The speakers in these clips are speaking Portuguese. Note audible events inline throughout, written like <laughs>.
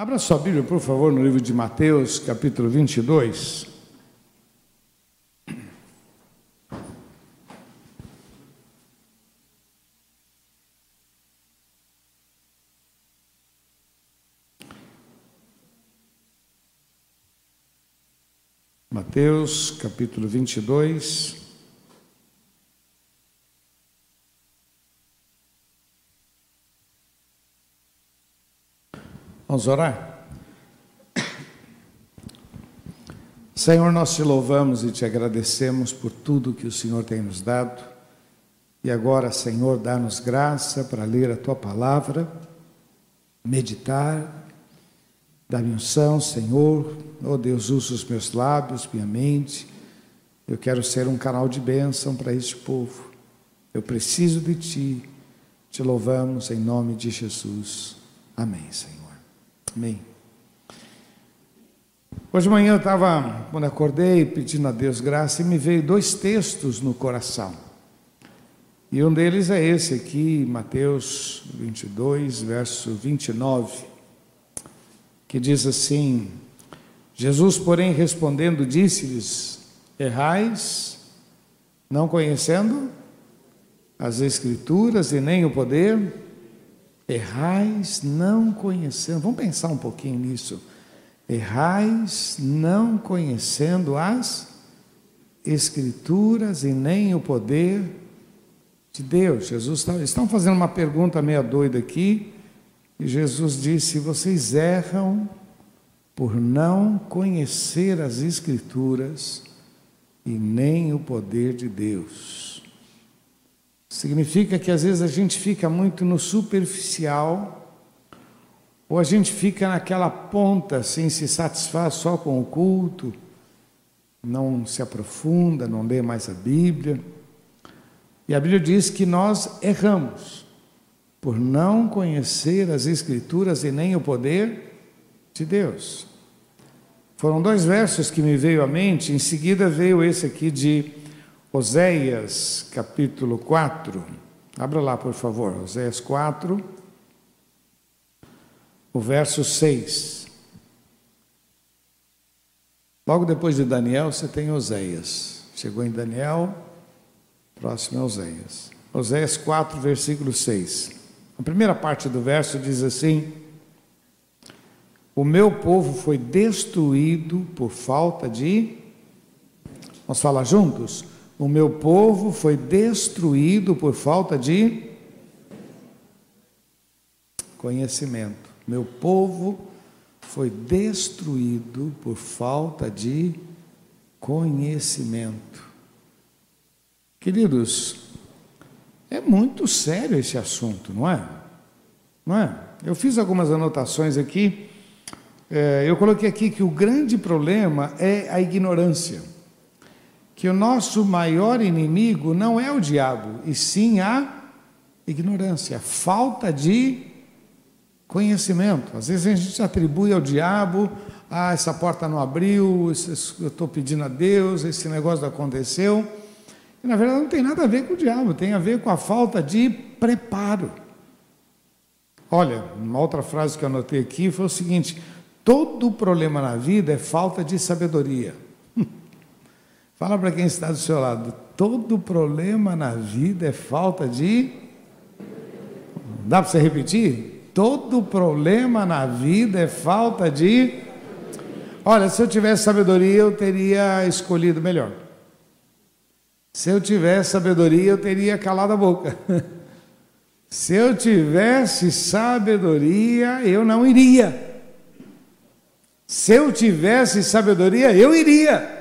Abra sua Bíblia, por favor, no livro de Mateus, capítulo 22. Mateus, capítulo 22. Vamos orar? Senhor, nós te louvamos e te agradecemos por tudo que o Senhor tem nos dado. E agora, Senhor, dá-nos graça para ler a tua palavra, meditar, dar-me unção, Senhor. Oh Deus, usa os meus lábios, minha mente. Eu quero ser um canal de bênção para este povo. Eu preciso de ti. Te louvamos em nome de Jesus. Amém, Senhor. Amém. Hoje de manhã eu estava, quando acordei, pedindo a Deus graça, e me veio dois textos no coração. E um deles é esse aqui, Mateus 22, verso 29, que diz assim: Jesus, porém, respondendo, disse-lhes: Errais, não conhecendo as Escrituras e nem o poder Errais não conhecendo, vamos pensar um pouquinho nisso. Errais não conhecendo as Escrituras e nem o poder de Deus. Jesus está, estão fazendo uma pergunta meia doida aqui, e Jesus disse: Vocês erram por não conhecer as Escrituras e nem o poder de Deus. Significa que às vezes a gente fica muito no superficial, ou a gente fica naquela ponta, assim, se satisfaz só com o culto, não se aprofunda, não lê mais a Bíblia. E a Bíblia diz que nós erramos por não conhecer as Escrituras e nem o poder de Deus. Foram dois versos que me veio à mente, em seguida veio esse aqui de Oséias capítulo 4. Abra lá, por favor. Oséias 4, o verso 6. Logo depois de Daniel, você tem Oséias. Chegou em Daniel, próximo é Oséias. Oséias 4, versículo 6. A primeira parte do verso diz assim: O meu povo foi destruído por falta de. Vamos falar juntos? O meu povo foi destruído por falta de conhecimento. Meu povo foi destruído por falta de conhecimento. Queridos, é muito sério esse assunto, não é? Não é? Eu fiz algumas anotações aqui. É, eu coloquei aqui que o grande problema é a ignorância que o nosso maior inimigo não é o diabo, e sim a ignorância, a falta de conhecimento. Às vezes a gente atribui ao diabo, ah, essa porta não abriu, eu estou pedindo a Deus, esse negócio aconteceu. E na verdade não tem nada a ver com o diabo, tem a ver com a falta de preparo. Olha, uma outra frase que eu anotei aqui foi o seguinte: todo problema na vida é falta de sabedoria. Fala para quem está do seu lado. Todo problema na vida é falta de. Dá para você repetir? Todo problema na vida é falta de. Olha, se eu tivesse sabedoria, eu teria escolhido melhor. Se eu tivesse sabedoria, eu teria calado a boca. <laughs> Se eu tivesse sabedoria, eu não iria. Se eu tivesse sabedoria, eu iria.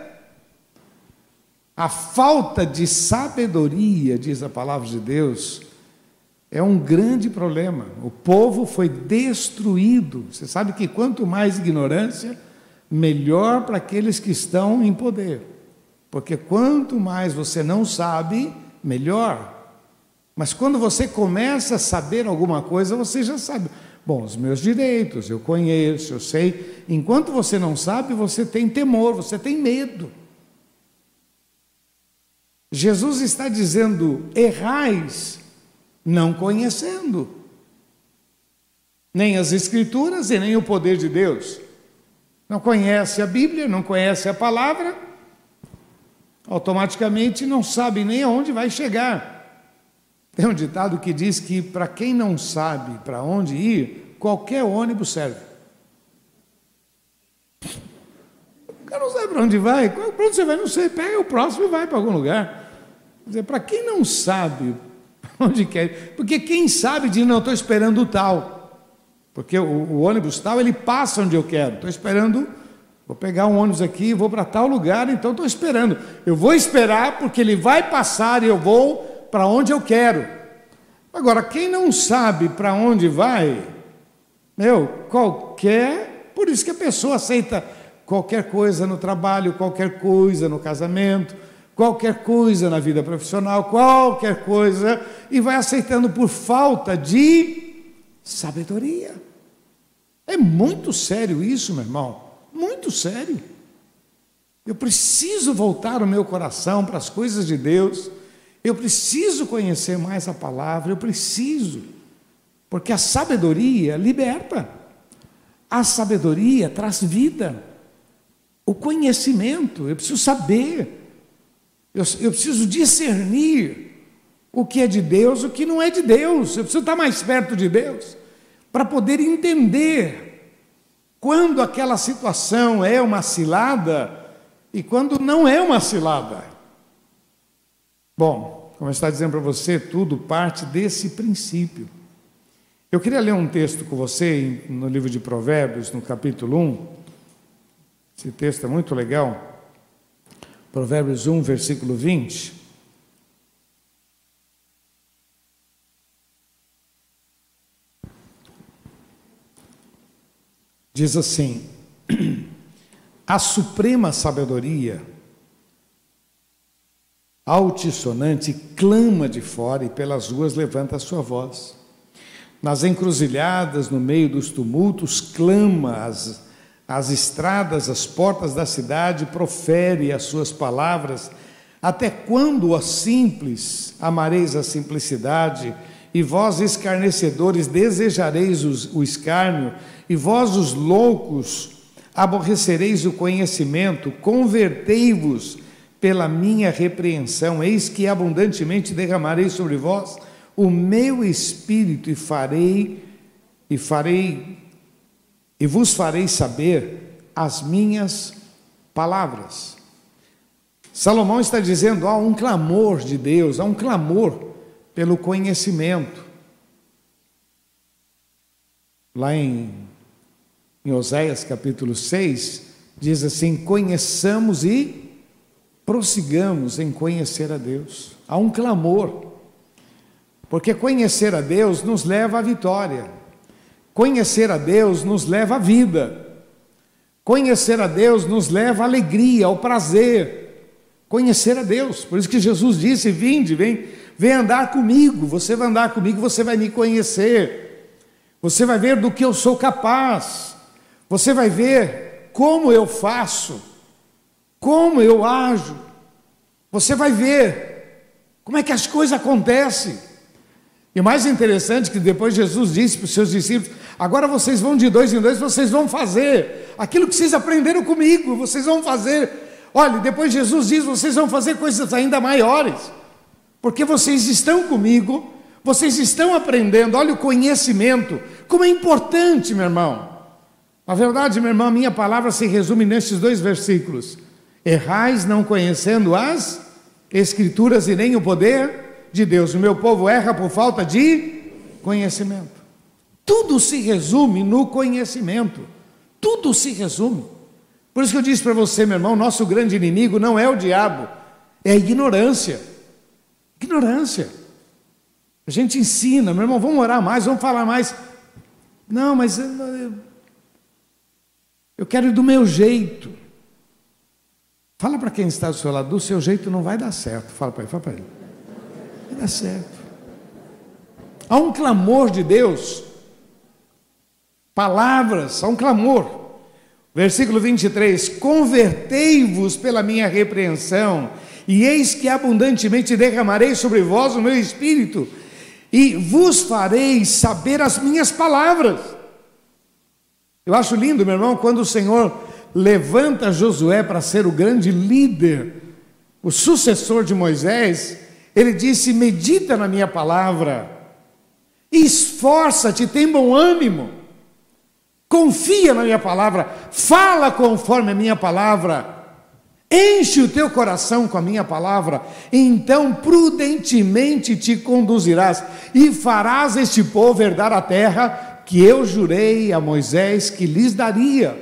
A falta de sabedoria, diz a palavra de Deus, é um grande problema. O povo foi destruído. Você sabe que quanto mais ignorância, melhor para aqueles que estão em poder. Porque quanto mais você não sabe, melhor. Mas quando você começa a saber alguma coisa, você já sabe. Bom, os meus direitos, eu conheço, eu sei. Enquanto você não sabe, você tem temor, você tem medo. Jesus está dizendo: errais, não conhecendo. nem as Escrituras e nem o poder de Deus. Não conhece a Bíblia, não conhece a palavra, automaticamente não sabe nem aonde vai chegar. Tem um ditado que diz que para quem não sabe para onde ir, qualquer ônibus serve. O cara não sabe para onde vai, para onde você vai, não sei, pega o próximo e vai para algum lugar. Para quem não sabe <laughs> onde quer, porque quem sabe diz, não, estou esperando o tal. Porque o, o, ônibus tal, ele passa onde eu quero. Estou esperando, vou pegar um ônibus aqui, vou para tal lugar, então estou esperando. Eu vou esperar porque ele vai passar e eu vou para onde eu quero. Agora, quem não sabe para onde vai, meu, qualquer, por isso que a pessoa aceita qualquer coisa no trabalho, qualquer coisa no casamento, qualquer coisa na vida profissional, qualquer coisa, e vai aceitando por falta de sabedoria. É muito sério isso, meu irmão, muito sério. Eu preciso voltar o meu coração para as coisas de Deus. Eu preciso conhecer mais a palavra, eu preciso, porque a sabedoria liberta, a sabedoria traz vida, o conhecimento, eu preciso saber, eu, eu preciso discernir o que é de Deus, o que não é de Deus, eu preciso estar mais perto de Deus, para poder entender quando aquela situação é uma cilada e quando não é uma cilada. Bom, como eu estava dizendo para você, tudo parte desse princípio. Eu queria ler um texto com você no livro de Provérbios, no capítulo 1. Esse texto é muito legal. Provérbios 1, versículo 20. Diz assim: <clears throat> A suprema sabedoria altissonante, clama de fora e pelas ruas levanta a sua voz. Nas encruzilhadas, no meio dos tumultos, clama as, as estradas, as portas da cidade, profere as suas palavras. Até quando, ó simples, amareis a simplicidade, e vós, escarnecedores, desejareis o escárnio, e vós, os loucos, aborrecereis o conhecimento, convertei-vos pela minha repreensão, eis que abundantemente derramarei sobre vós o meu espírito e farei e farei e vos farei saber as minhas palavras. Salomão está dizendo: há um clamor de Deus, há um clamor pelo conhecimento. Lá em, em Oséias capítulo 6, diz assim: conheçamos e prossigamos em conhecer a Deus. Há um clamor, porque conhecer a Deus nos leva à vitória, conhecer a Deus nos leva à vida, conhecer a Deus nos leva à alegria, ao prazer. Conhecer a Deus, por isso que Jesus disse: Vinde, vem, vem andar comigo, você vai andar comigo, você vai me conhecer, você vai ver do que eu sou capaz, você vai ver como eu faço como eu ajo. Você vai ver como é que as coisas acontecem. E mais interessante que depois Jesus disse para os seus discípulos: agora vocês vão de dois em dois, vocês vão fazer aquilo que vocês aprenderam comigo, vocês vão fazer. Olha, depois Jesus diz: vocês vão fazer coisas ainda maiores, porque vocês estão comigo, vocês estão aprendendo. Olha o conhecimento, como é importante, meu irmão. Na verdade, meu irmão, minha palavra se resume nesses dois versículos. Errais não conhecendo as Escrituras e nem o poder de Deus. O meu povo erra por falta de conhecimento. Tudo se resume no conhecimento. Tudo se resume. Por isso que eu disse para você, meu irmão, nosso grande inimigo não é o diabo, é a ignorância. Ignorância. A gente ensina, meu irmão, vamos orar mais, vamos falar mais. Não, mas eu, eu quero ir do meu jeito. Fala para quem está do seu lado, do seu jeito não vai dar certo. Fala para ele, fala para ele. Vai dar certo. Há um clamor de Deus. Palavras, há um clamor. Versículo 23: Convertei-vos pela minha repreensão, e eis que abundantemente derramarei sobre vós o meu espírito, e vos farei saber as minhas palavras. Eu acho lindo, meu irmão, quando o Senhor levanta Josué para ser o grande líder, o sucessor de Moisés, ele disse: Medita na minha palavra, esforça-te, tem bom ânimo, confia na minha palavra, fala conforme a minha palavra. Enche o teu coração com a minha palavra, então prudentemente te conduzirás e farás este povo herdar a terra que eu jurei a Moisés que lhes daria.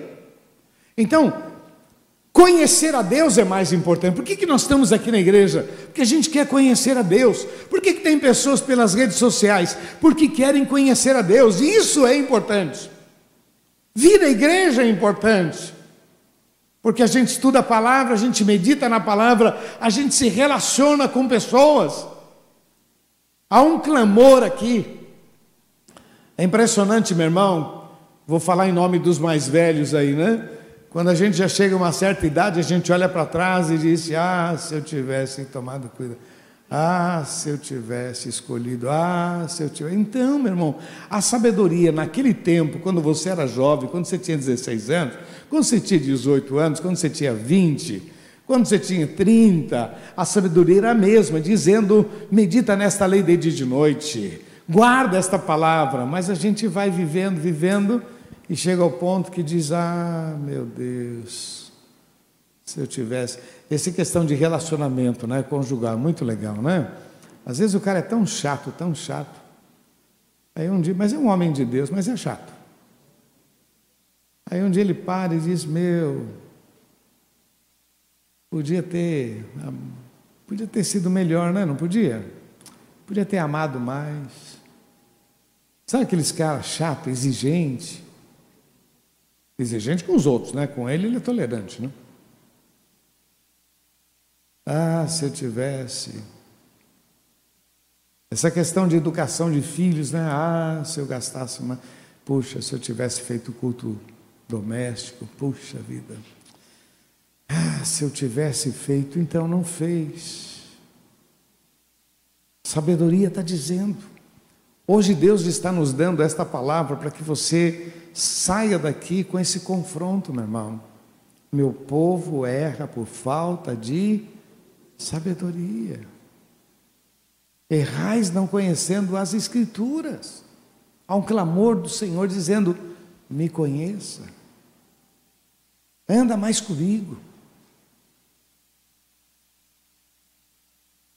Então, conhecer a Deus é mais importante. Por que, que nós estamos aqui na igreja? Porque a gente quer conhecer a Deus. Por que, que tem pessoas pelas redes sociais? Porque querem conhecer a Deus. Isso é importante. Vir à igreja é importante. Porque a gente estuda a palavra, a gente medita na palavra, a gente se relaciona com pessoas. Há um clamor aqui. É impressionante, meu irmão. Vou falar em nome dos mais velhos aí, né? Quando a gente já chega a uma certa idade, a gente olha para trás e diz: Ah, se eu tivesse tomado cuidado. Ah, se eu tivesse escolhido. Ah, se eu tivesse. Então, meu irmão, a sabedoria naquele tempo, quando você era jovem, quando você tinha 16 anos, quando você tinha 18 anos, quando você tinha 20, quando você tinha 30, a sabedoria era a mesma, dizendo: medita nesta lei de dia e de noite, guarda esta palavra, mas a gente vai vivendo, vivendo e chega ao ponto que diz: Ah, meu Deus, se eu tivesse. Essa questão de relacionamento né, conjugal, muito legal, né? Às vezes o cara é tão chato, tão chato. Aí um dia, mas é um homem de Deus, mas é chato. Aí um dia ele para e diz: Meu, podia ter, podia ter sido melhor, né? Não podia? Podia ter amado mais. Sabe aqueles caras chato, exigente? Exigente com os outros, né? Com ele, ele é tolerante, né? Ah, se eu tivesse. Essa questão de educação de filhos, né? Ah, se eu gastasse uma. Puxa, se eu tivesse feito culto doméstico, puxa vida. Ah, se eu tivesse feito, então não fez. Sabedoria está dizendo. Hoje Deus está nos dando esta palavra para que você saia daqui com esse confronto, meu irmão. Meu povo erra por falta de sabedoria. Errais não conhecendo as Escrituras. Há um clamor do Senhor dizendo: Me conheça, anda mais comigo.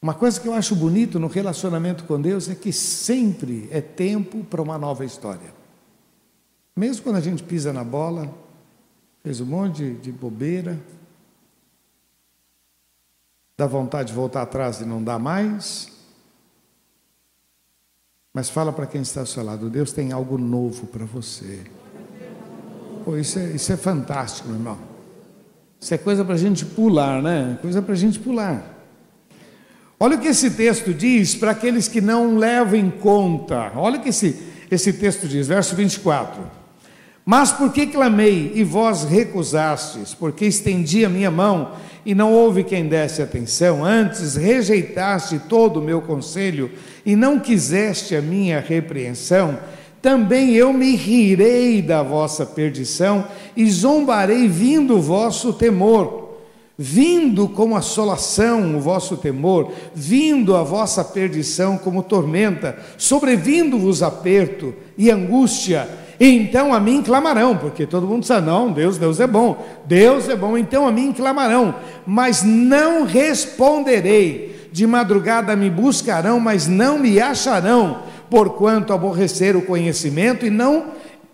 Uma coisa que eu acho bonito no relacionamento com Deus é que sempre é tempo para uma nova história. Mesmo quando a gente pisa na bola, fez um monte de, de bobeira, dá vontade de voltar atrás e não dá mais. Mas fala para quem está ao seu lado, Deus tem algo novo para você. Pô, isso é, isso é fantástico, meu irmão. Isso é coisa para a gente pular, né? Coisa para a gente pular. Olha o que esse texto diz para aqueles que não levam em conta. Olha o que esse, esse texto diz, verso 24. Mas por que clamei e vós recusastes? Porque estendi a minha mão e não houve quem desse atenção. Antes rejeitaste todo o meu conselho e não quiseste a minha repreensão. Também eu me rirei da vossa perdição e zombarei vindo o vosso temor vindo como assolação o vosso temor, vindo a vossa perdição como tormenta, sobrevindo-vos aperto e angústia, então a mim clamarão, porque todo mundo sabe, não, Deus, Deus é bom, Deus é bom, então a mim clamarão, mas não responderei, de madrugada me buscarão, mas não me acharão, porquanto aborreceram o conhecimento e não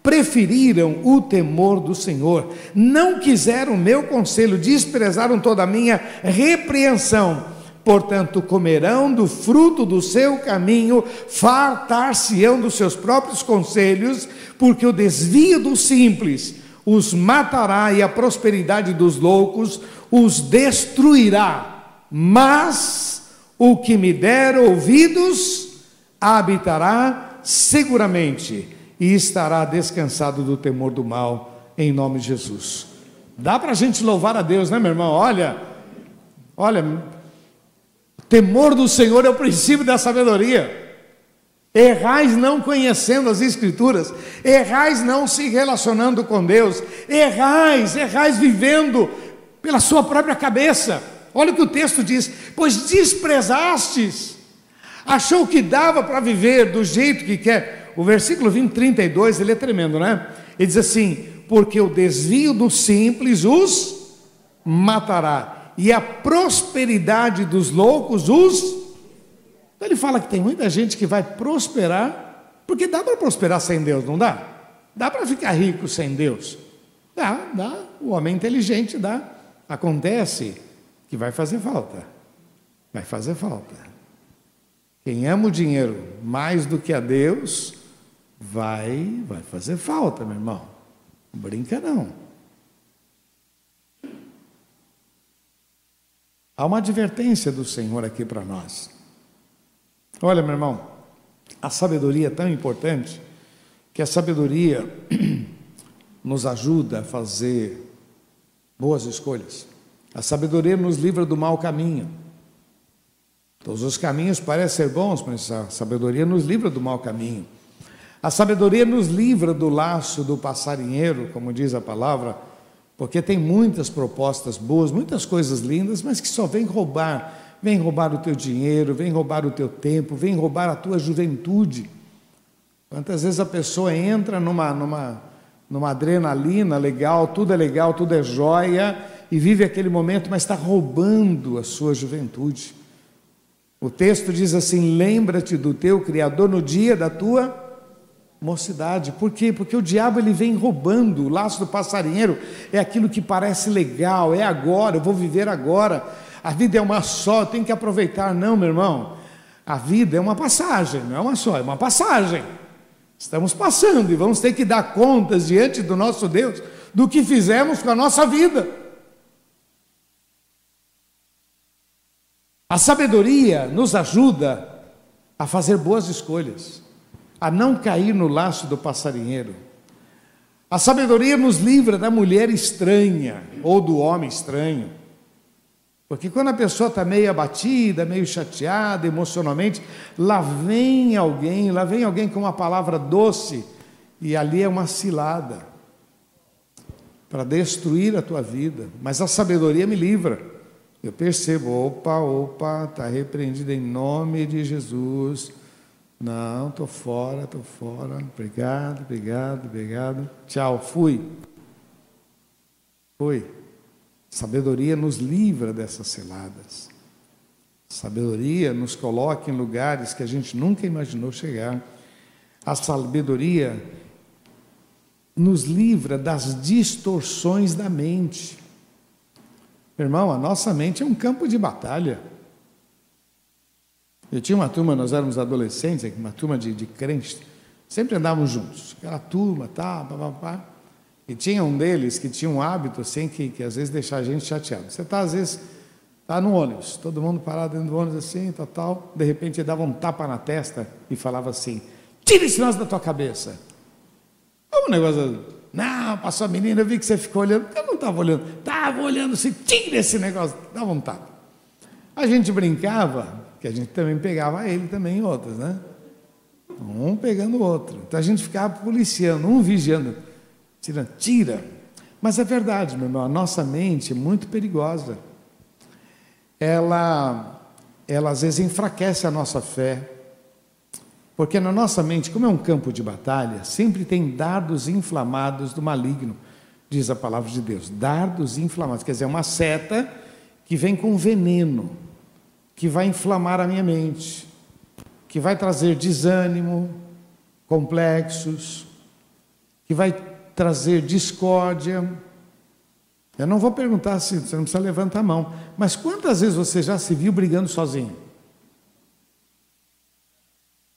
preferiram o temor do Senhor, não quiseram o meu conselho, desprezaram toda a minha repreensão. Portanto, comerão do fruto do seu caminho, fartar-se-ão dos seus próprios conselhos, porque o desvio dos simples os matará e a prosperidade dos loucos os destruirá. Mas o que me der ouvidos habitará seguramente e estará descansado do temor do mal, em nome de Jesus. Dá para a gente louvar a Deus, né, meu irmão? Olha, olha, temor do Senhor é o princípio da sabedoria. errais não conhecendo as Escrituras, errais não se relacionando com Deus, errais, errais vivendo pela sua própria cabeça. Olha o que o texto diz: pois desprezastes, achou que dava para viver do jeito que quer. O versículo 20, 32, ele é tremendo, né? Ele diz assim: porque o desvio dos simples os matará, e a prosperidade dos loucos os. Então ele fala que tem muita gente que vai prosperar, porque dá para prosperar sem Deus, não dá? Dá para ficar rico sem Deus? Dá, dá. O homem inteligente dá. Acontece que vai fazer falta. Vai fazer falta. Quem ama o dinheiro mais do que a Deus, vai, vai fazer falta, meu irmão. Não brinca não. Há uma advertência do Senhor aqui para nós. Olha, meu irmão, a sabedoria é tão importante que a sabedoria <clears throat> nos ajuda a fazer boas escolhas. A sabedoria nos livra do mau caminho. Todos os caminhos parecem ser bons, mas a sabedoria nos livra do mau caminho. A sabedoria nos livra do laço do passarinheiro, como diz a palavra, porque tem muitas propostas boas, muitas coisas lindas, mas que só vêm roubar vem roubar o teu dinheiro, vem roubar o teu tempo, vem roubar a tua juventude. Quantas vezes a pessoa entra numa, numa, numa adrenalina legal, tudo é legal, tudo é joia, e vive aquele momento, mas está roubando a sua juventude. O texto diz assim: lembra-te do teu Criador no dia da tua mocidade. Por quê? Porque o diabo ele vem roubando. O laço do passarinheiro é aquilo que parece legal, é agora, eu vou viver agora. A vida é uma só, tem que aproveitar. Não, meu irmão. A vida é uma passagem, não é uma só, é uma passagem. Estamos passando e vamos ter que dar contas diante do nosso Deus do que fizemos com a nossa vida. A sabedoria nos ajuda a fazer boas escolhas, a não cair no laço do passarinheiro. A sabedoria nos livra da mulher estranha ou do homem estranho. Porque quando a pessoa está meio abatida, meio chateada emocionalmente, lá vem alguém, lá vem alguém com uma palavra doce, e ali é uma cilada para destruir a tua vida. Mas a sabedoria me livra. Eu percebo, opa, opa, está repreendido em nome de Jesus. Não, estou fora, estou fora. Obrigado, obrigado, obrigado. Tchau, fui. Fui. Sabedoria nos livra dessas celadas. Sabedoria nos coloca em lugares que a gente nunca imaginou chegar. A sabedoria nos livra das distorções da mente. Irmão, a nossa mente é um campo de batalha. Eu tinha uma turma, nós éramos adolescentes, uma turma de, de crentes, sempre andávamos juntos. Aquela turma, tá, pá, pá, pá. E tinha um deles que tinha um hábito assim que, que às vezes deixava a gente chateado. Você está, às vezes, está no ônibus, todo mundo parado dentro do ônibus assim, tal, tal. De repente ele dava um tapa na testa e falava assim: tira esse negócio da tua cabeça. É um negócio. Não, passou a menina, eu vi que você ficou olhando. Eu não estava olhando, estava olhando assim, tira esse negócio, dava um tapa. A gente brincava, que a gente também pegava ele também em outras, né? Um pegando o outro. Então a gente ficava policiando, um vigiando tira, tira. Mas é verdade, meu irmão, a nossa mente é muito perigosa. Ela, ela às vezes enfraquece a nossa fé. Porque na nossa mente, como é um campo de batalha, sempre tem dardos inflamados do maligno, diz a palavra de Deus. Dardos inflamados, quer dizer, uma seta que vem com veneno, que vai inflamar a minha mente, que vai trazer desânimo, complexos, que vai trazer discórdia. Eu não vou perguntar se você não precisa levantar a mão, mas quantas vezes você já se viu brigando sozinho?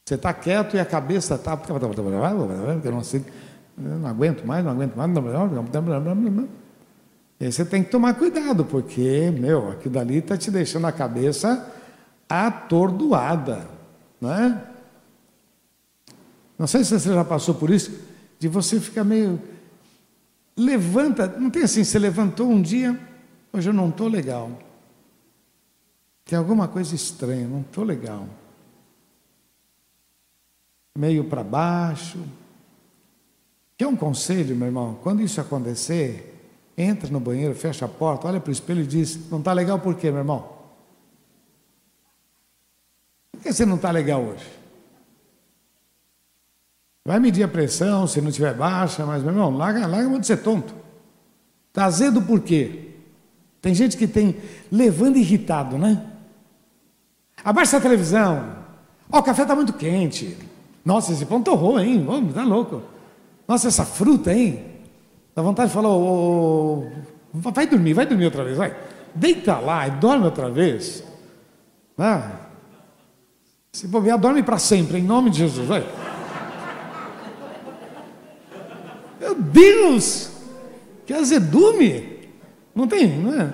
Você está quieto e a cabeça está. Eu não, sei, eu não aguento mais, não aguento mais. E aí você tem que tomar cuidado, porque, meu, aquilo dali está te deixando a cabeça atordoada. Não é? Não sei se você já passou por isso de você ficar meio. Levanta, não tem assim, você levantou um dia, hoje eu não estou legal. Tem alguma coisa estranha, não estou legal. meio para baixo. Quer um conselho, meu irmão? Quando isso acontecer, entra no banheiro, fecha a porta, olha para o espelho e diz: Não está legal por quê, meu irmão? Por que você não está legal hoje? Vai medir a pressão, se não estiver baixa, mas, meu irmão, larga, larga de ser tonto. Está azedo por quê? Tem gente que tem levando irritado, né? Abaixa a televisão. Ó, oh, o café está muito quente. Nossa, esse pão torrou, hein? Vamos, tá louco. Nossa, essa fruta, hein? Dá vontade de falar, oh, oh, vai dormir, vai dormir outra vez, vai. Deita lá e dorme outra vez. Ah, se bobear, dorme para sempre, em nome de Jesus, vai. Meu Deus! Que azedume! Não tem, não é?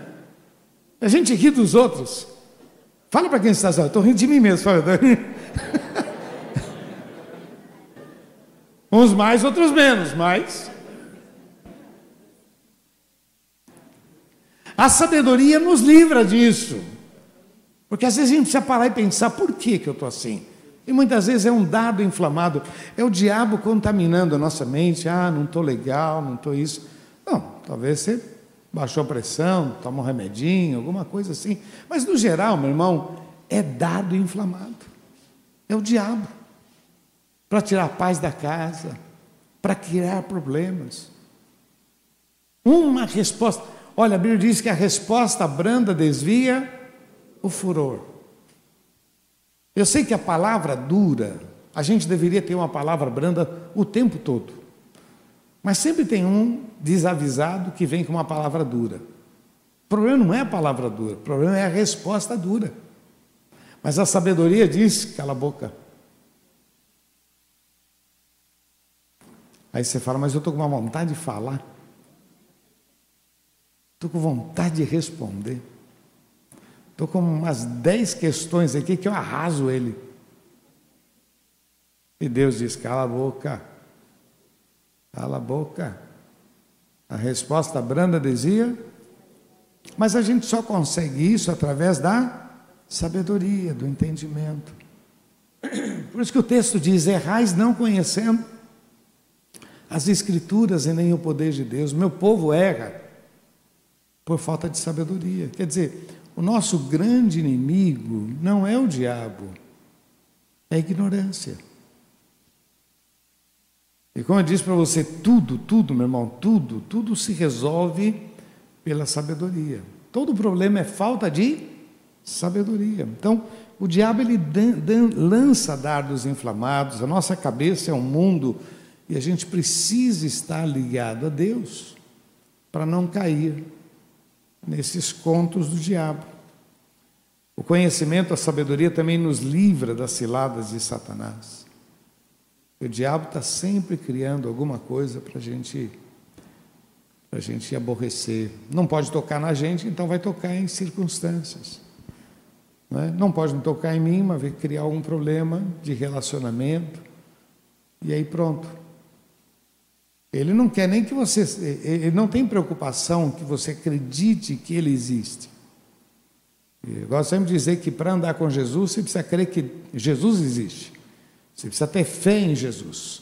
A gente ri dos outros. Fala para quem está assim, estou rindo de mim mesmo. Fala. <laughs> Uns mais, outros menos, mas. A sabedoria nos livra disso. Porque às vezes a gente precisa parar e pensar: por que, que eu estou assim? E muitas vezes é um dado inflamado, é o diabo contaminando a nossa mente. Ah, não estou legal, não estou isso. Não, talvez você baixou a pressão, toma um remedinho, alguma coisa assim. Mas no geral, meu irmão, é dado inflamado. É o diabo. Para tirar a paz da casa, para criar problemas. Uma resposta. Olha, a Bíblia diz que a resposta branda desvia o furor. Eu sei que a palavra dura, a gente deveria ter uma palavra branda o tempo todo. Mas sempre tem um desavisado que vem com uma palavra dura. O problema não é a palavra dura, o problema é a resposta dura. Mas a sabedoria diz: cala a boca. Aí você fala, mas eu estou com uma vontade de falar. Estou com vontade de responder. Estou com umas dez questões aqui que eu arraso ele. E Deus diz: cala a boca. Cala a boca. A resposta branda dizia, mas a gente só consegue isso através da sabedoria, do entendimento. <clears throat> Por isso que o texto diz: errais não conhecendo as Escrituras e nem o poder de Deus. Meu povo erra por falta de sabedoria. Quer dizer, o nosso grande inimigo não é o diabo, é a ignorância. E como eu disse para você, tudo, tudo, meu irmão, tudo, tudo se resolve pela sabedoria. Todo problema é falta de sabedoria. Então, o diabo ele dan, dan, lança dardos inflamados, a nossa cabeça é um mundo e a gente precisa estar ligado a Deus para não cair nesses contos do diabo. O conhecimento, a sabedoria também nos livra das ciladas de Satanás. O diabo está sempre criando alguma coisa para gente, a gente aborrecer. Não pode tocar na gente, então vai tocar em circunstâncias. Não, é? não pode tocar em mim, mas vai criar algum problema de relacionamento. E aí pronto. Ele não quer nem que você. Ele não tem preocupação que você acredite que ele existe. Eu gosto sempre de dizer que para andar com Jesus, você precisa crer que Jesus existe. Você precisa ter fé em Jesus.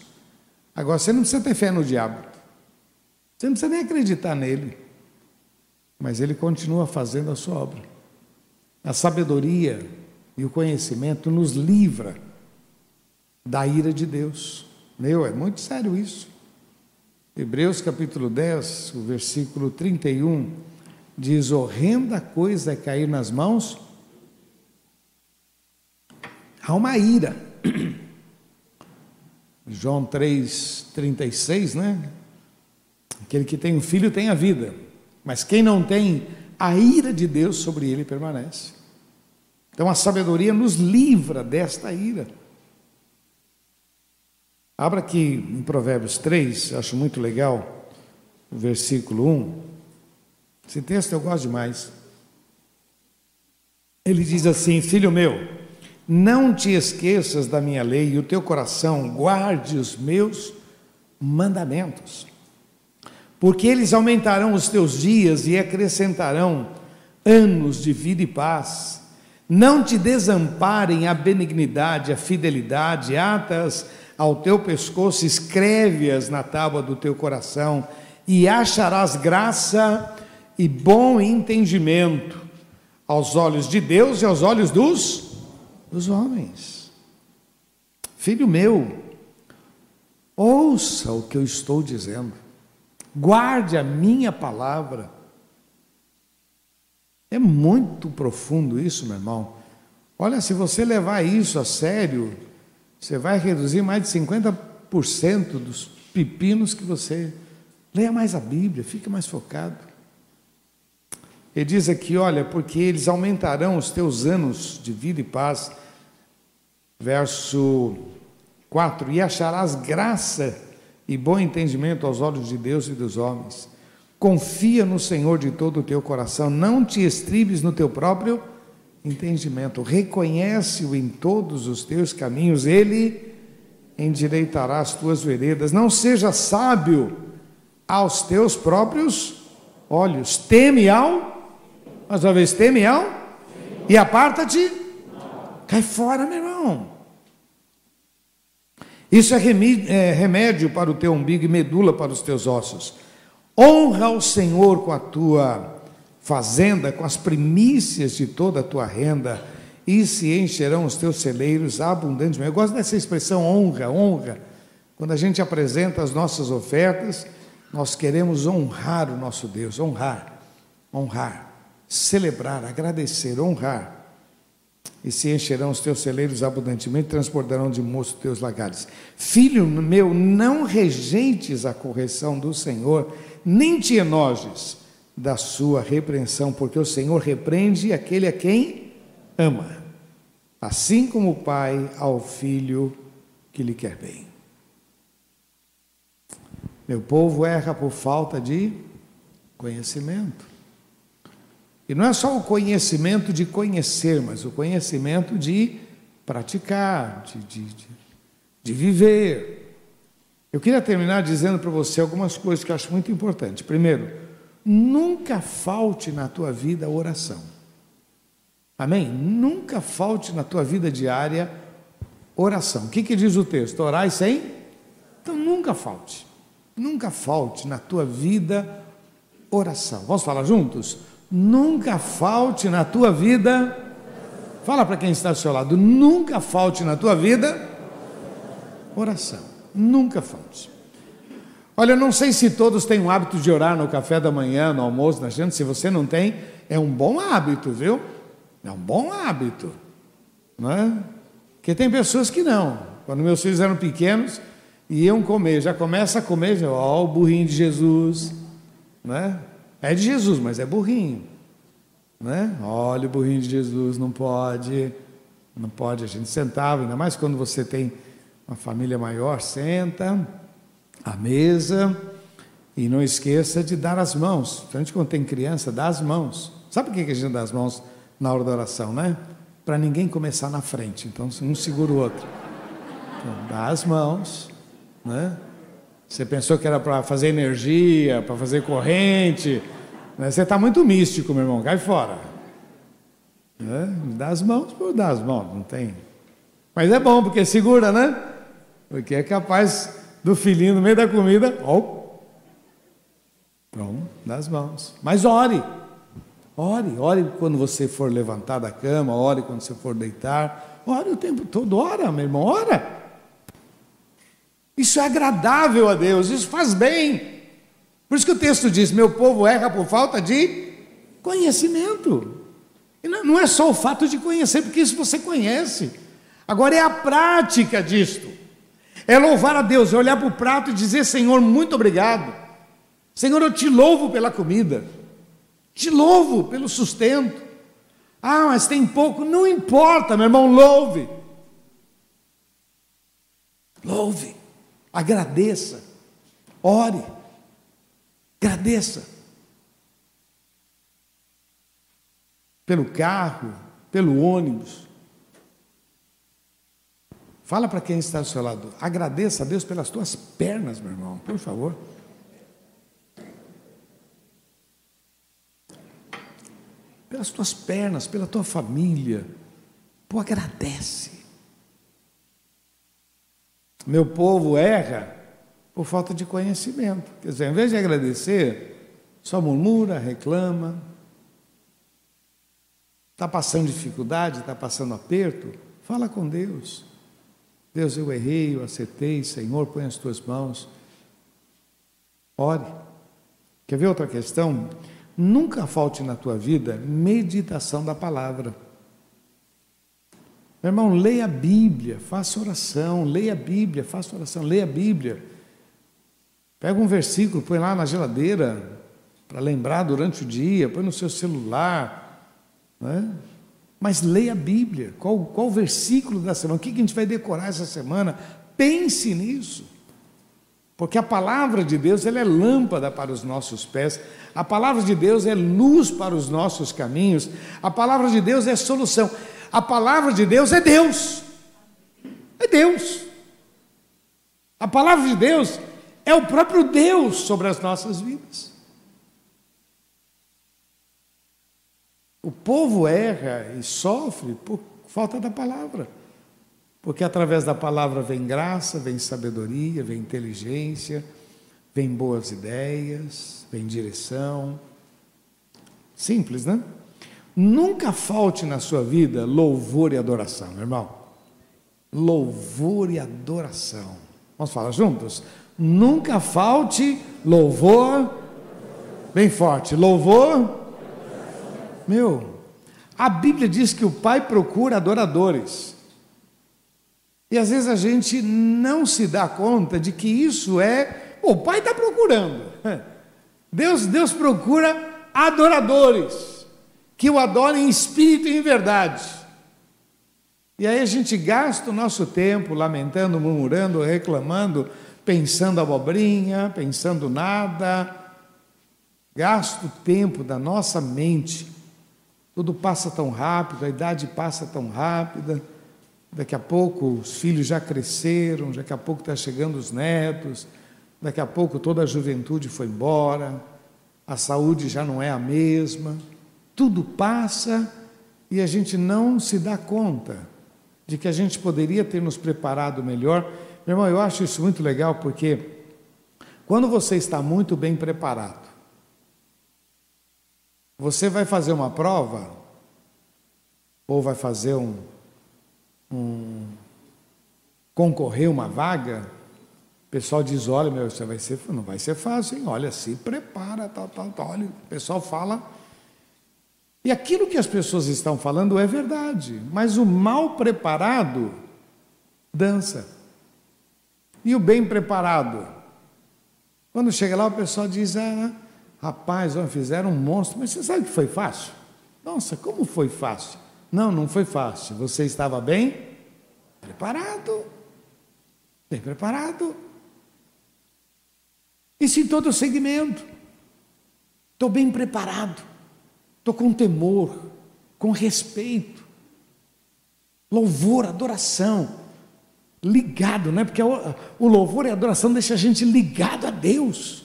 Agora, você não precisa ter fé no diabo. Você não precisa nem acreditar nele. Mas ele continua fazendo a sua obra. A sabedoria e o conhecimento nos livra da ira de Deus. Meu, é muito sério isso. Hebreus capítulo 10, o versículo 31, diz: horrenda coisa é cair nas mãos. Há uma ira. <clears throat> João 3,36, né? Aquele que tem um filho tem a vida, mas quem não tem, a ira de Deus sobre ele permanece. Então a sabedoria nos livra desta ira. Abra aqui em Provérbios 3, acho muito legal, o versículo 1. Esse texto eu gosto demais. Ele diz assim: Filho meu, não te esqueças da minha lei e o teu coração guarde os meus mandamentos, porque eles aumentarão os teus dias e acrescentarão anos de vida e paz. Não te desamparem a benignidade, a fidelidade, atas ao teu pescoço, escreve-as na tábua do teu coração, e acharás graça e bom entendimento aos olhos de Deus e aos olhos dos, dos homens. Filho meu, ouça o que eu estou dizendo, guarde a minha palavra. É muito profundo isso, meu irmão. Olha, se você levar isso a sério, você vai reduzir mais de 50% dos pepinos que você. Leia mais a Bíblia, fique mais focado. Ele diz aqui: olha, porque eles aumentarão os teus anos de vida e paz. Verso 4: E acharás graça e bom entendimento aos olhos de Deus e dos homens. Confia no Senhor de todo o teu coração, não te estribes no teu próprio entendimento. Reconhece-o em todos os teus caminhos, ele endireitará as tuas veredas. Não seja sábio aos teus próprios olhos. Teme ao, mais uma vez, teme ao, e aparta-te, cai fora, meu irmão. Isso é, é remédio para o teu umbigo e medula para os teus ossos. Honra o Senhor com a tua fazenda com as primícias de toda a tua renda, e se encherão os teus celeiros abundantemente. Eu gosto dessa expressão honra, honra. Quando a gente apresenta as nossas ofertas, nós queremos honrar o nosso Deus, honrar, honrar, celebrar, agradecer, honrar. E se encherão os teus celeiros abundantemente, transbordarão de moço teus lagares. Filho meu, não rejeites a correção do Senhor, nem te enojes da sua repreensão, porque o Senhor repreende aquele a quem ama, assim como o pai ao filho que lhe quer bem. Meu povo erra por falta de conhecimento. E não é só o conhecimento de conhecer, mas o conhecimento de praticar, de, de, de, de viver. Eu queria terminar dizendo para você algumas coisas que eu acho muito importantes. Primeiro, Nunca falte na tua vida oração. Amém? Nunca falte na tua vida diária oração. O que, que diz o texto? Orai sem? Então nunca falte. Nunca falte na tua vida oração. Vamos falar juntos? Nunca falte na tua vida. Fala para quem está ao seu lado. Nunca falte na tua vida oração. Nunca falte. Olha, eu não sei se todos têm o hábito de orar no café da manhã, no almoço, na janta. Se você não tem, é um bom hábito, viu? É um bom hábito, não é? Porque tem pessoas que não. Quando meus filhos eram pequenos, iam comer, já começa a comer, já, ó, o burrinho de Jesus, né? É de Jesus, mas é burrinho, né? Olha o burrinho de Jesus, não pode, não pode. A gente sentava, ainda mais quando você tem uma família maior, senta à mesa e não esqueça de dar as mãos. Frente quando tem criança, dá as mãos. Sabe por que a gente dá as mãos na hora da oração, né? Para ninguém começar na frente. Então um segura o outro. Então, dá as mãos, né? Você pensou que era para fazer energia, para fazer corrente. Né? Você está muito místico, meu irmão. Cai fora. Né? Dá as mãos por dar as mãos, não tem. Mas é bom, porque segura, né? Porque é capaz do filhinho no meio da comida, ó, pronto, nas mãos. Mas ore, ore, ore quando você for levantar da cama, ore quando você for deitar, ore o tempo todo, ora, meu irmão, ora. Isso é agradável a Deus, isso faz bem. Por isso que o texto diz: Meu povo erra por falta de conhecimento. E não é só o fato de conhecer, porque isso você conhece. Agora é a prática disto. É louvar a Deus, é olhar para o prato e dizer: Senhor, muito obrigado. Senhor, eu te louvo pela comida, te louvo pelo sustento. Ah, mas tem pouco, não importa, meu irmão, louve. Louve, agradeça, ore, agradeça. Pelo carro, pelo ônibus, Fala para quem está ao seu lado. Agradeça a Deus pelas tuas pernas, meu irmão, por favor. Pelas tuas pernas, pela tua família. Pô, agradece. Meu povo erra por falta de conhecimento. Quer dizer, em vez de agradecer, só murmura, reclama. Está passando dificuldade, está passando aperto? Fala com Deus. Deus, eu errei, eu acertei, Senhor, põe as tuas mãos. Ore. Quer ver outra questão? Nunca falte na tua vida meditação da palavra. Meu irmão, leia a Bíblia, faça oração, leia a Bíblia, faça oração, leia a Bíblia. Pega um versículo, põe lá na geladeira, para lembrar durante o dia, põe no seu celular. Né? Mas leia a Bíblia. Qual, qual o versículo da semana? O que a gente vai decorar essa semana? Pense nisso. Porque a palavra de Deus ela é lâmpada para os nossos pés, a palavra de Deus é luz para os nossos caminhos, a palavra de Deus é solução. A palavra de Deus é Deus. É Deus. A palavra de Deus é o próprio Deus sobre as nossas vidas. O povo erra e sofre por falta da palavra. Porque através da palavra vem graça, vem sabedoria, vem inteligência, vem boas ideias, vem direção. Simples, né? Nunca falte na sua vida louvor e adoração, meu irmão. Louvor e adoração. Vamos falar juntos? Nunca falte louvor, bem forte, louvor. Meu, a Bíblia diz que o Pai procura adoradores. E às vezes a gente não se dá conta de que isso é. O Pai está procurando. <laughs> Deus, Deus procura adoradores que o adorem em espírito e em verdade. E aí a gente gasta o nosso tempo lamentando, murmurando, reclamando, pensando abobrinha, pensando nada. Gasta o tempo da nossa mente. Tudo passa tão rápido, a idade passa tão rápida. Daqui a pouco os filhos já cresceram, daqui a pouco está chegando os netos, daqui a pouco toda a juventude foi embora, a saúde já não é a mesma tudo passa e a gente não se dá conta de que a gente poderia ter nos preparado melhor. Meu irmão, eu acho isso muito legal porque quando você está muito bem preparado, você vai fazer uma prova ou vai fazer um, um concorrer uma vaga, o pessoal diz, olha, meu, você vai ser, não vai ser fácil, hein? olha, se prepara, tal, tal, tal. Olha, o pessoal fala e aquilo que as pessoas estão falando é verdade, mas o mal preparado dança. E o bem preparado? Quando chega lá, o pessoal diz: Ah, rapaz, fizeram um monstro, mas você sabe que foi fácil? Nossa, como foi fácil? Não, não foi fácil. Você estava bem preparado. Bem preparado. Isso em todo o segmento. Estou bem preparado. Estou com temor, com respeito, louvor, adoração, ligado, né? Porque o louvor e a adoração deixa a gente ligado a Deus.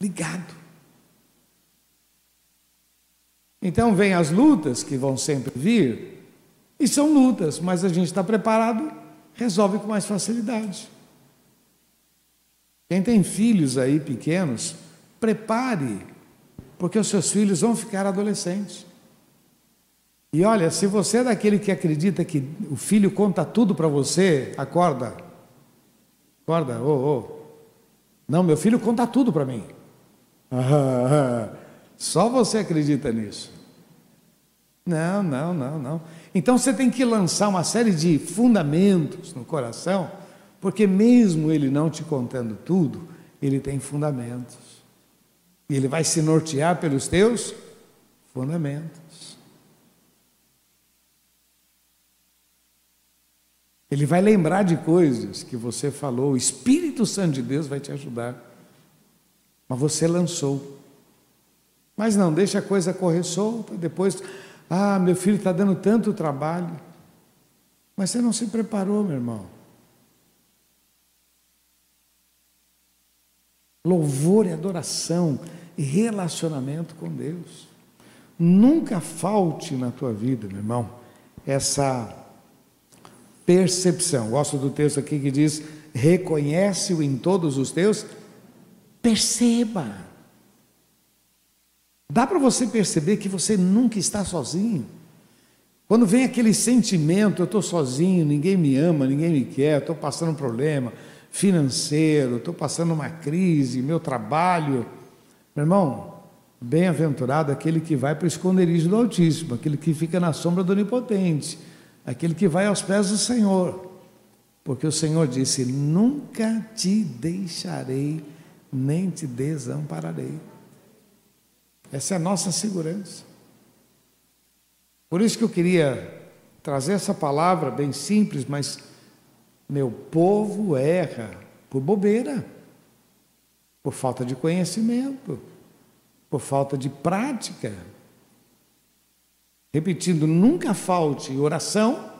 Ligado. Então vem as lutas que vão sempre vir, e são lutas, mas a gente está preparado, resolve com mais facilidade. Quem tem filhos aí pequenos, prepare porque os seus filhos vão ficar adolescentes. E olha, se você é daquele que acredita que o filho conta tudo para você, acorda. Acorda, ô, oh, oh. Não, meu filho conta tudo para mim. Só você acredita nisso. Não, não, não, não. Então você tem que lançar uma série de fundamentos no coração, porque mesmo ele não te contando tudo, ele tem fundamentos. E ele vai se nortear pelos teus fundamentos. Ele vai lembrar de coisas que você falou, o Espírito Santo de Deus vai te ajudar. Mas você lançou. Mas não, deixa a coisa correr solta, depois, ah, meu filho está dando tanto trabalho. Mas você não se preparou, meu irmão. Louvor e adoração relacionamento com Deus. Nunca falte na tua vida, meu irmão, essa percepção. Gosto do texto aqui que diz: reconhece-o em todos os teus, perceba. Dá para você perceber que você nunca está sozinho. Quando vem aquele sentimento, eu estou sozinho, ninguém me ama, ninguém me quer, estou passando um problema financeiro, estou passando uma crise, meu trabalho. Meu irmão, bem-aventurado aquele que vai para o esconderijo do Altíssimo, aquele que fica na sombra do Onipotente, aquele que vai aos pés do Senhor. Porque o Senhor disse: Nunca te deixarei, nem te desampararei. Essa é a nossa segurança. Por isso que eu queria trazer essa palavra bem simples, mas meu povo erra por bobeira, por falta de conhecimento, por falta de prática. Repetindo, nunca falte oração,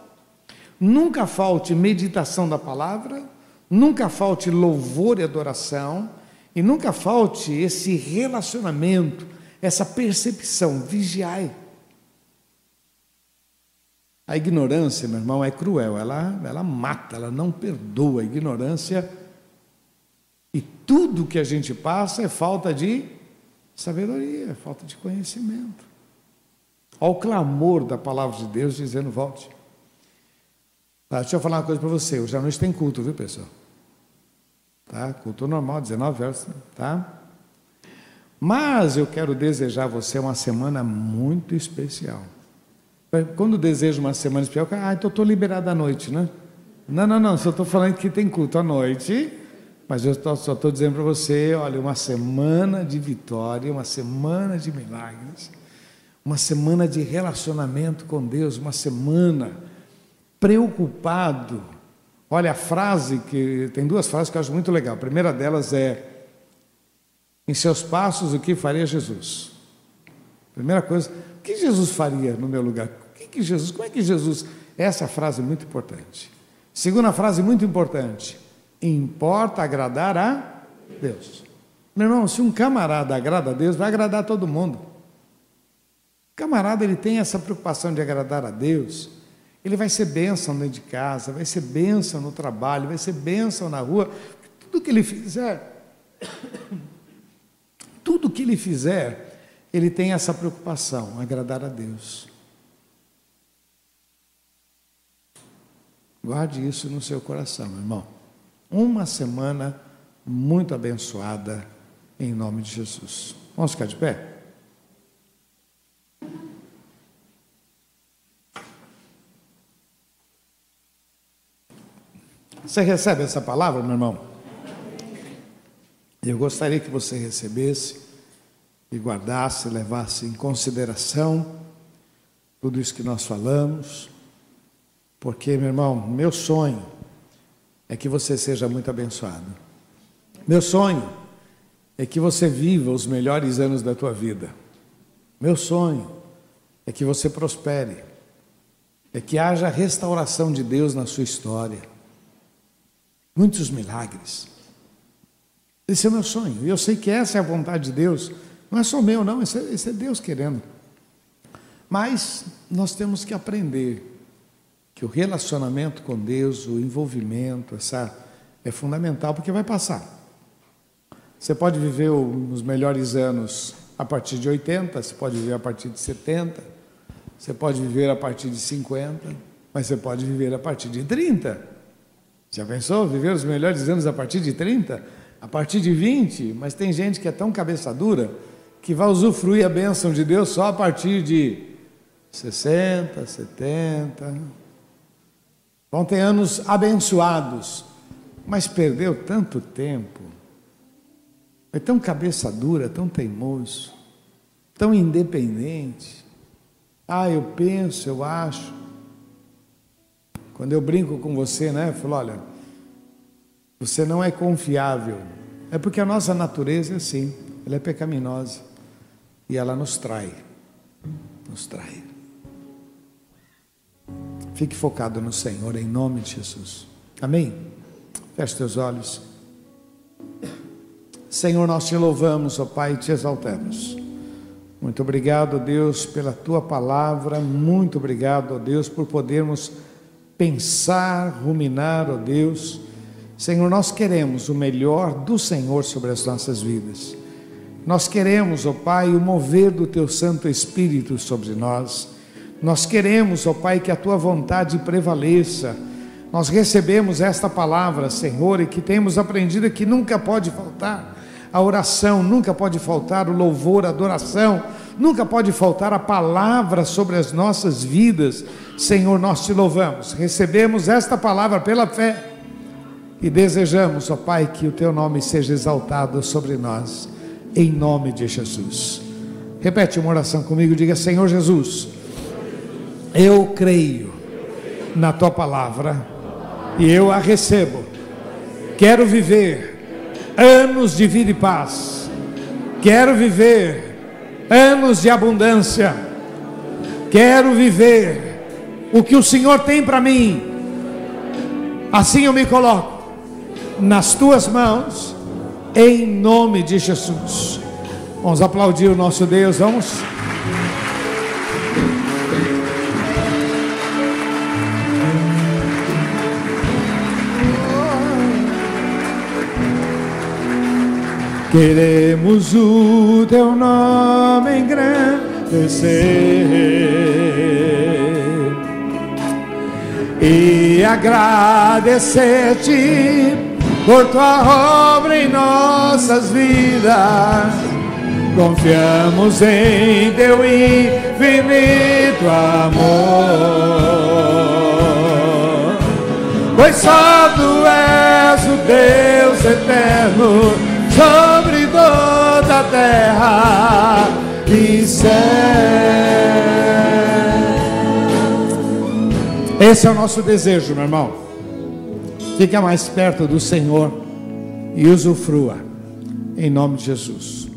nunca falte meditação da palavra, nunca falte louvor e adoração, e nunca falte esse relacionamento, essa percepção, vigiai. A ignorância, meu irmão, é cruel, ela, ela mata, ela não perdoa. A ignorância e tudo que a gente passa é falta de sabedoria, é falta de conhecimento. Ao clamor da palavra de Deus dizendo: volte. Tá, deixa eu falar uma coisa para você. Hoje à noite tem culto, viu, pessoal? Tá? Culto normal, 19 horas, tá? Mas eu quero desejar a você uma semana muito especial. Quando desejo uma semana especial, ah, então estou liberado à noite, né? Não, não, não, só estou falando que tem culto à noite, mas eu tô, só estou dizendo para você, olha, uma semana de vitória, uma semana de milagres, uma semana de relacionamento com Deus, uma semana preocupado. Olha a frase que tem duas frases que eu acho muito legal. A primeira delas é: em seus passos o que faria Jesus? Primeira coisa, o que Jesus faria no meu lugar? O que, que Jesus, como é que Jesus. Essa frase é muito importante. Segunda frase muito importante. Importa agradar a Deus. Meu irmão, se um camarada agrada a Deus, vai agradar todo mundo. O camarada ele tem essa preocupação de agradar a Deus. Ele vai ser bênção dentro de casa, vai ser bênção no trabalho, vai ser bênção na rua. Tudo que ele fizer, <coughs> tudo que ele fizer, ele tem essa preocupação, agradar a Deus. Guarde isso no seu coração, irmão. Uma semana muito abençoada em nome de Jesus. Vamos ficar de pé? Você recebe essa palavra, meu irmão? Eu gostaria que você recebesse e guardasse, levasse em consideração tudo isso que nós falamos, porque, meu irmão, meu sonho é que você seja muito abençoado. Meu sonho é que você viva os melhores anos da tua vida. Meu sonho é que você prospere, é que haja restauração de Deus na sua história, muitos milagres. Esse é o meu sonho, e eu sei que essa é a vontade de Deus não é só meu, não, isso é, isso é Deus querendo. Mas nós temos que aprender que o relacionamento com Deus, o envolvimento, essa é fundamental porque vai passar. Você pode viver os melhores anos a partir de 80, você pode viver a partir de 70, você pode viver a partir de 50, mas você pode viver a partir de 30. Já pensou viver os melhores anos a partir de 30? A partir de 20? Mas tem gente que é tão cabeça dura que vai usufruir a bênção de Deus só a partir de 60, 70. Vão ter anos abençoados, mas perdeu tanto tempo. É tão cabeça dura, tão teimoso, tão independente. Ah, eu penso, eu acho. Quando eu brinco com você, né? Eu falo, olha, você não é confiável. É porque a nossa natureza é assim, ela é pecaminosa e ela nos trai. Nos trai. Fique focado no Senhor em nome de Jesus. Amém? Feche teus olhos. Senhor, nós te louvamos, ó Pai, e te exaltamos. Muito obrigado, Deus, pela tua palavra. Muito obrigado, Deus, por podermos pensar, ruminar, ó Deus. Senhor, nós queremos o melhor do Senhor sobre as nossas vidas. Nós queremos, ó Pai, o mover do Teu Santo Espírito sobre nós. Nós queremos, ó Pai, que a Tua vontade prevaleça. Nós recebemos esta palavra, Senhor, e que temos aprendido que nunca pode faltar a oração, nunca pode faltar o louvor, a adoração, nunca pode faltar a palavra sobre as nossas vidas. Senhor, nós te louvamos, recebemos esta palavra pela fé e desejamos, ó Pai, que o teu nome seja exaltado sobre nós, em nome de Jesus. Repete uma oração comigo, diga: Senhor Jesus, eu creio na tua palavra e eu a recebo. Quero viver anos de vida e paz. Quero viver anos de abundância. Quero viver o que o Senhor tem para mim. Assim eu me coloco nas tuas mãos, em nome de Jesus. Vamos aplaudir o nosso Deus, vamos. Queremos o teu nome engrandecer e agradecer-te por tua obra em nossas vidas. Confiamos em teu infinito amor, pois só tu és o Deus eterno. Sobre terra e céu. Esse é o nosso desejo, meu irmão. Fica mais perto do Senhor e usufrua, em nome de Jesus.